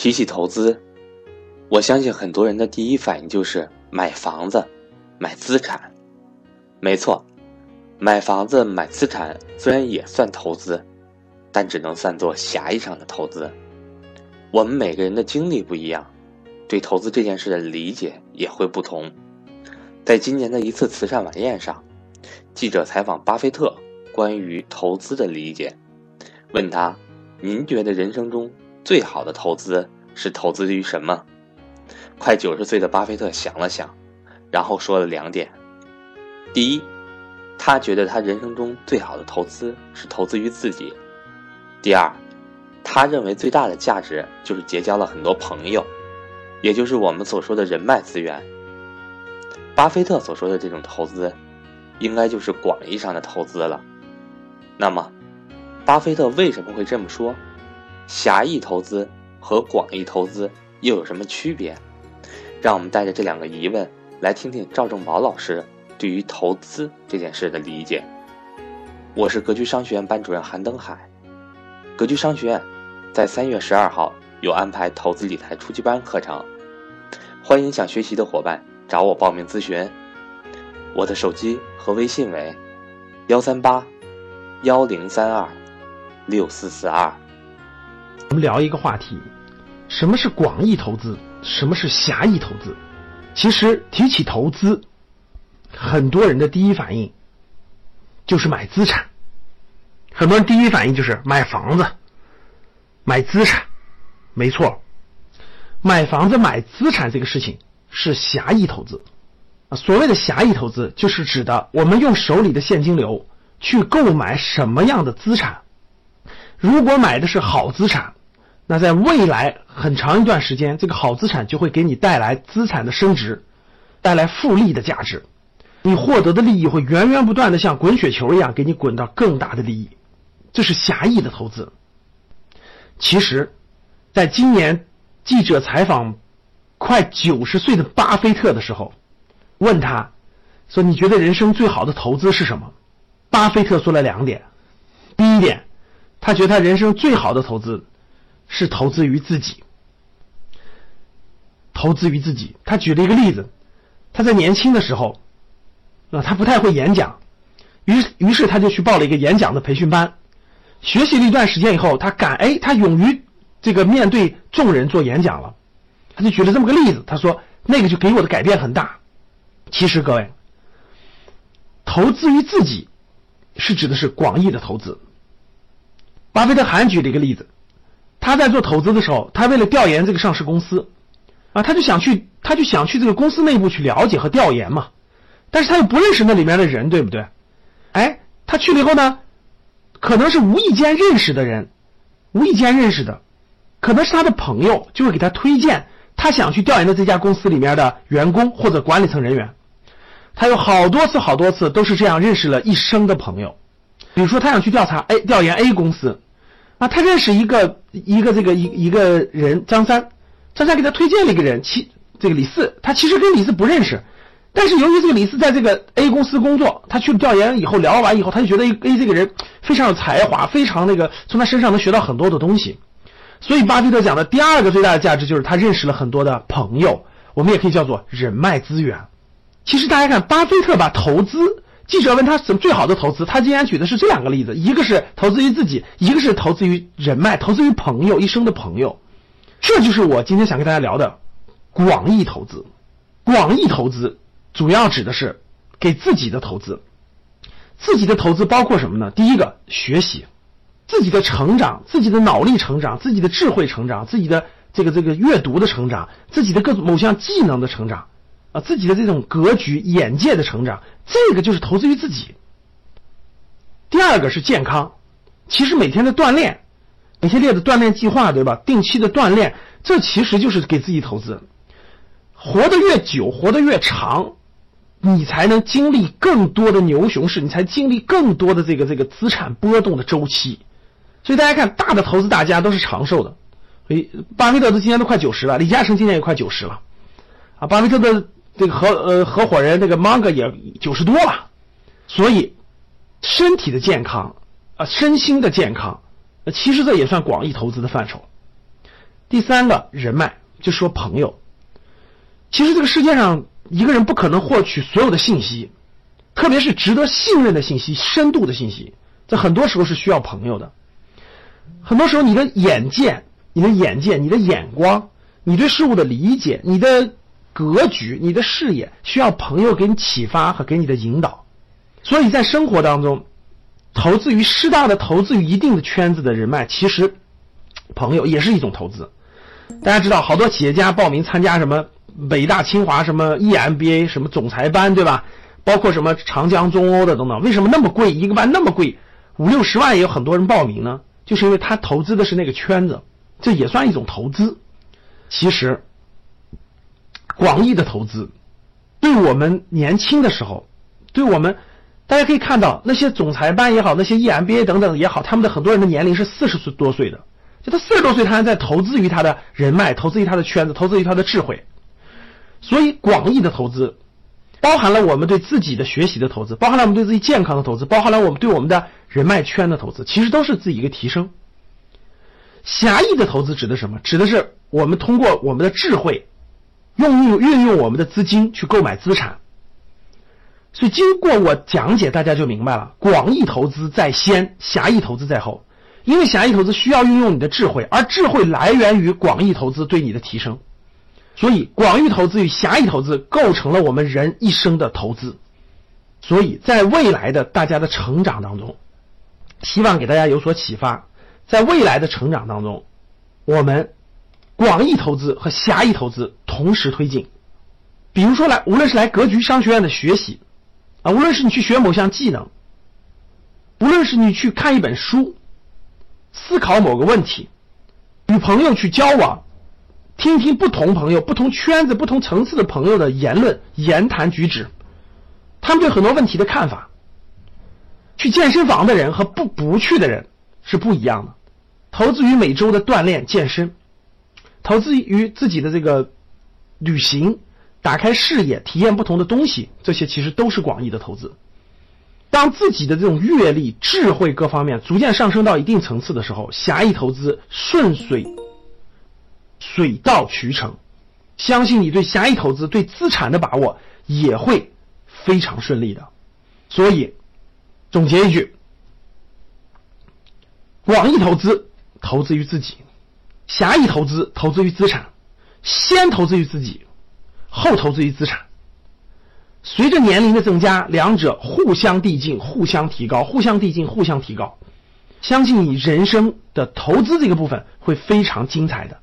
提起投资，我相信很多人的第一反应就是买房子、买资产。没错，买房子、买资产虽然也算投资，但只能算作狭义上的投资。我们每个人的经历不一样，对投资这件事的理解也会不同。在今年的一次慈善晚宴上，记者采访巴菲特关于投资的理解，问他：“您觉得人生中？”最好的投资是投资于什么？快九十岁的巴菲特想了想，然后说了两点：第一，他觉得他人生中最好的投资是投资于自己；第二，他认为最大的价值就是结交了很多朋友，也就是我们所说的人脉资源。巴菲特所说的这种投资，应该就是广义上的投资了。那么，巴菲特为什么会这么说？狭义投资和广义投资又有什么区别？让我们带着这两个疑问来听听赵正宝老师对于投资这件事的理解。我是格局商学院班主任韩登海。格局商学院在三月十二号有安排投资理财初级班课程，欢迎想学习的伙伴找我报名咨询。我的手机和微信为幺三八幺零三二六四四二。我们聊一个话题，什么是广义投资？什么是狭义投资？其实提起投资，很多人的第一反应就是买资产，很多人第一反应就是买房子、买资产。没错，买房子、买资产这个事情是狭义投资。啊，所谓的狭义投资，就是指的我们用手里的现金流去购买什么样的资产。如果买的是好资产，那在未来很长一段时间，这个好资产就会给你带来资产的升值，带来复利的价值，你获得的利益会源源不断的像滚雪球一样给你滚到更大的利益，这是狭义的投资。其实，在今年记者采访快九十岁的巴菲特的时候，问他，说你觉得人生最好的投资是什么？巴菲特说了两点，第一点，他觉得他人生最好的投资。是投资于自己，投资于自己。他举了一个例子，他在年轻的时候，啊，他不太会演讲，于于是他就去报了一个演讲的培训班，学习了一段时间以后，他敢哎，他勇于这个面对众人做演讲了。他就举了这么个例子，他说那个就给我的改变很大。其实各位，投资于自己，是指的是广义的投资。巴菲特还举了一个例子。他在做投资的时候，他为了调研这个上市公司，啊，他就想去，他就想去这个公司内部去了解和调研嘛，但是他又不认识那里面的人，对不对？哎，他去了以后呢，可能是无意间认识的人，无意间认识的，可能是他的朋友，就会给他推荐他想去调研的这家公司里面的员工或者管理层人员。他有好多次、好多次都是这样认识了一生的朋友，比如说他想去调查 A 调研 A 公司。啊，他认识一个一个这个一一个人张三，张三给他推荐了一个人，其这个李四，他其实跟李四不认识，但是由于这个李四在这个 A 公司工作，他去调研以后聊完以后，他就觉得 A 这个人非常有才华，非常那个从他身上能学到很多的东西，所以巴菲特讲的第二个最大的价值就是他认识了很多的朋友，我们也可以叫做人脉资源。其实大家看，巴菲特把投资。记者问他什么最好的投资，他竟然举的是这两个例子：一个是投资于自己，一个是投资于人脉，投资于朋友，一生的朋友。这就是我今天想跟大家聊的广义投资。广义投资主要指的是给自己的投资。自己的投资包括什么呢？第一个，学习，自己的成长，自己的脑力成长，自己的智慧成长，自己的这个这个阅读的成长，自己的各种某项技能的成长。啊，自己的这种格局、眼界的成长，这个就是投资于自己。第二个是健康，其实每天的锻炼，每天列的锻炼计划，对吧？定期的锻炼，这其实就是给自己投资。活得越久，活得越长，你才能经历更多的牛熊市，你才经历更多的这个这个资产波动的周期。所以大家看，大的投资大家都是长寿的。所以巴菲特都今年都快九十了，李嘉诚今年也快九十了，啊，巴菲特的。这个合呃合伙人那个芒格也九十多了，所以身体的健康啊，身心的健康，其实这也算广义投资的范畴。第三个人脉，就说朋友。其实这个世界上一个人不可能获取所有的信息，特别是值得信任的信息、深度的信息，在很多时候是需要朋友的。很多时候，你的眼界、你的眼界、你的眼光、你对事物的理解、你的格局、你的视野，需要朋友给你启发和给你的引导。所以在生活当中，投资于适当的投资于一定的圈子的人脉，其实朋友也是一种投资。大家知道，好多企业家报名参加什么北大、清华、什么 EMBA、什么总裁班，对吧？包括什么长江中欧的等等，为什么那么贵？一个班那么贵，五六十万也有很多人报名呢？就是因为他投资的是那个圈子，这也算一种投资。其实，广义的投资，对我们年轻的时候，对我们。大家可以看到，那些总裁班也好，那些 EMBA 等等也好，他们的很多人的年龄是四十岁多岁的，就他四十多岁，他还在投资于他的人脉，投资于他的圈子，投资于他的智慧。所以，广义的投资，包含了我们对自己的学习的投资，包含了我们对自己健康的投资，包含了我们对我们的人脉圈的投资，其实都是自己一个提升。狭义的投资指的什么？指的是我们通过我们的智慧，用运运用我们的资金去购买资产。所以，经过我讲解，大家就明白了：广义投资在先，狭义投资在后。因为狭义投资需要运用你的智慧，而智慧来源于广义投资对你的提升。所以，广义投资与狭义投资构成了我们人一生的投资。所以在未来的大家的成长当中，希望给大家有所启发。在未来的成长当中，我们广义投资和狭义投资同时推进。比如说，来无论是来格局商学院的学习。啊，无论是你去学某项技能，无论是你去看一本书，思考某个问题，与朋友去交往，听听不同朋友、不同圈子、不同层次的朋友的言论、言谈举止，他们对很多问题的看法。去健身房的人和不不去的人是不一样的。投资于每周的锻炼、健身，投资于自己的这个旅行。打开视野，体验不同的东西，这些其实都是广义的投资。当自己的这种阅历、智慧各方面逐渐上升到一定层次的时候，狭义投资顺水水到渠成。相信你对狭义投资、对资产的把握也会非常顺利的。所以，总结一句：广义投资投资于自己，狭义投资投资于资产，先投资于自己。后投资于资产，随着年龄的增加，两者互相递进、互相提高、互相递进、互相提高。相信你人生的投资这个部分会非常精彩的。